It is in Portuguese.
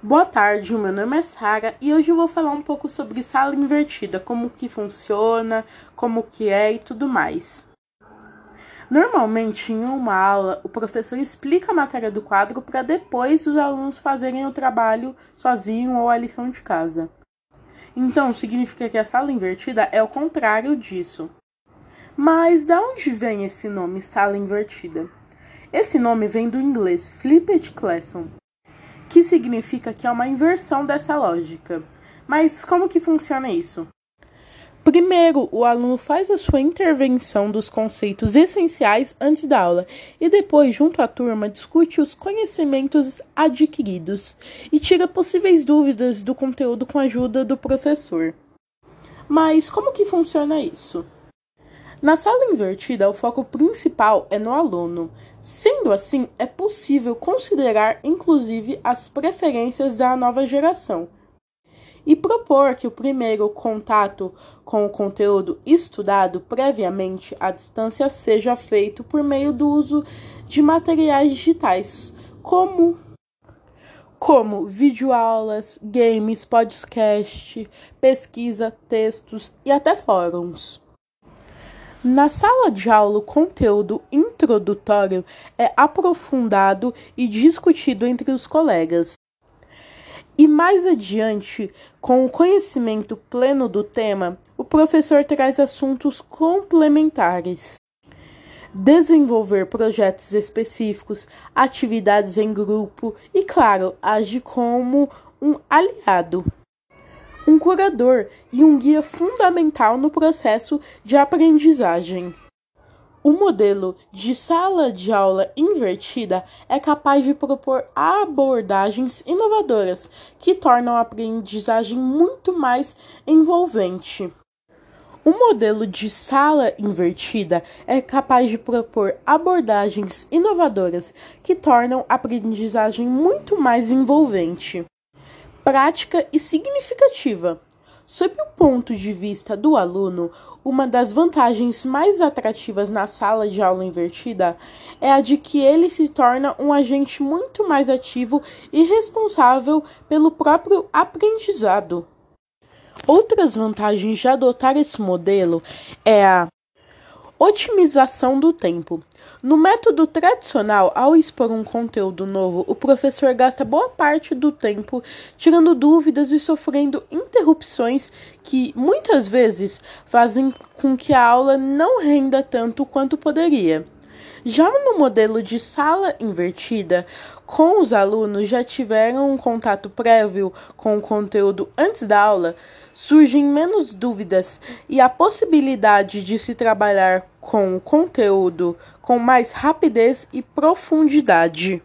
Boa tarde, meu nome é Sara e hoje eu vou falar um pouco sobre sala invertida, como que funciona, como que é e tudo mais. Normalmente, em uma aula, o professor explica a matéria do quadro para depois os alunos fazerem o trabalho sozinho ou a lição de casa. Então, significa que a sala invertida é o contrário disso. Mas de onde vem esse nome, sala invertida? Esse nome vem do inglês flipped classroom, que significa que é uma inversão dessa lógica. Mas como que funciona isso? Primeiro, o aluno faz a sua intervenção dos conceitos essenciais antes da aula e depois, junto à turma, discute os conhecimentos adquiridos e tira possíveis dúvidas do conteúdo com a ajuda do professor. Mas como que funciona isso? Na sala invertida, o foco principal é no aluno. Sendo assim, é possível considerar inclusive as preferências da nova geração e propor que o primeiro contato com o conteúdo estudado previamente à distância seja feito por meio do uso de materiais digitais, como como videoaulas, games, podcast, pesquisa, textos e até fóruns. Na sala de aula, o conteúdo introdutório é aprofundado e discutido entre os colegas. E mais adiante, com o conhecimento pleno do tema, o professor traz assuntos complementares. Desenvolver projetos específicos, atividades em grupo e, claro, age como um aliado, um curador e um guia fundamental no processo de aprendizagem. O modelo de sala de aula invertida é capaz de propor abordagens inovadoras que tornam a aprendizagem muito mais envolvente. O modelo de sala invertida é capaz de propor abordagens inovadoras que tornam a aprendizagem muito mais envolvente, prática e significativa. Sob o ponto de vista do aluno, uma das vantagens mais atrativas na sala de aula invertida é a de que ele se torna um agente muito mais ativo e responsável pelo próprio aprendizado. Outras vantagens de adotar esse modelo é a otimização do tempo. No método tradicional, ao expor um conteúdo novo, o professor gasta boa parte do tempo tirando dúvidas e sofrendo interrupções que muitas vezes fazem com que a aula não renda tanto quanto poderia. Já no modelo de sala invertida, com os alunos já tiveram um contato prévio com o conteúdo antes da aula, surgem menos dúvidas e a possibilidade de se trabalhar com o conteúdo com mais rapidez e profundidade.